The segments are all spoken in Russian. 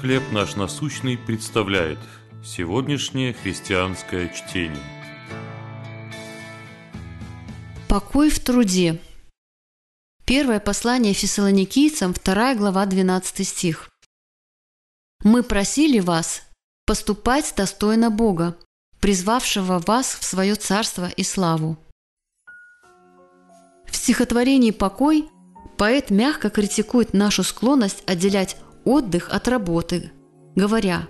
«Хлеб наш насущный» представляет сегодняшнее христианское чтение. Покой в труде. Первое послание фессалоникийцам, 2 глава, 12 стих. «Мы просили вас поступать достойно Бога, призвавшего вас в свое царство и славу». В стихотворении «Покой» поэт мягко критикует нашу склонность отделять отдых от работы, говоря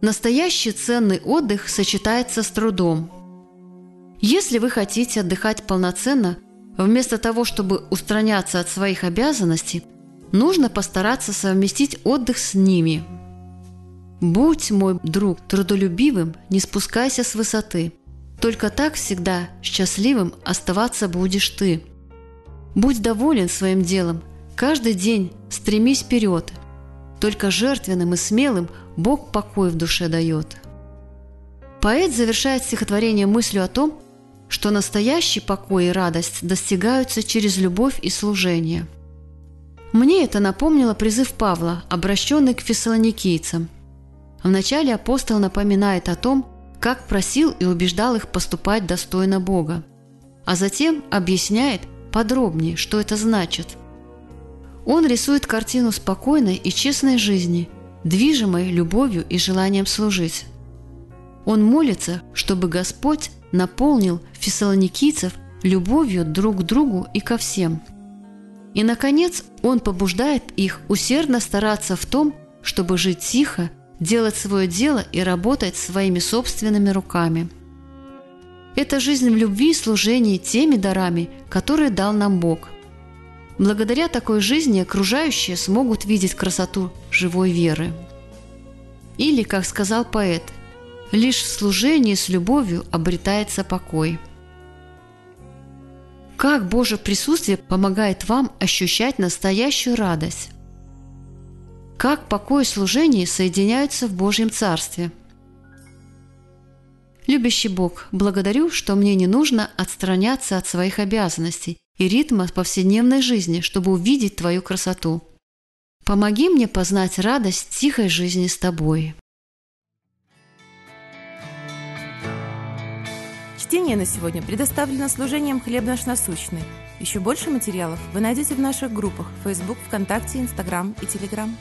«Настоящий ценный отдых сочетается с трудом». Если вы хотите отдыхать полноценно, вместо того, чтобы устраняться от своих обязанностей, нужно постараться совместить отдых с ними. Будь, мой друг, трудолюбивым, не спускайся с высоты. Только так всегда счастливым оставаться будешь ты. Будь доволен своим делом, каждый день стремись вперед – только жертвенным и смелым Бог покой в душе дает. Поэт завершает стихотворение мыслью о том, что настоящий покой и радость достигаются через любовь и служение. Мне это напомнило призыв Павла, обращенный к фессалоникийцам. Вначале апостол напоминает о том, как просил и убеждал их поступать достойно Бога, а затем объясняет подробнее, что это значит – он рисует картину спокойной и честной жизни, движимой любовью и желанием служить. Он молится, чтобы Господь наполнил фессалоникийцев любовью друг к другу и ко всем. И, наконец, он побуждает их усердно стараться в том, чтобы жить тихо, делать свое дело и работать своими собственными руками. Это жизнь в любви и служении теми дарами, которые дал нам Бог – Благодаря такой жизни окружающие смогут видеть красоту живой веры. Или, как сказал поэт, лишь в служении с любовью обретается покой. Как Божье присутствие помогает вам ощущать настоящую радость? Как покой и служение соединяются в Божьем Царстве? Любящий Бог, благодарю, что мне не нужно отстраняться от своих обязанностей и ритма повседневной жизни, чтобы увидеть Твою красоту. Помоги мне познать радость тихой жизни с Тобой. Чтение на сегодня предоставлено служением «Хлеб наш насущный». Еще больше материалов вы найдете в наших группах Facebook, ВКонтакте, Инстаграм и Телеграм.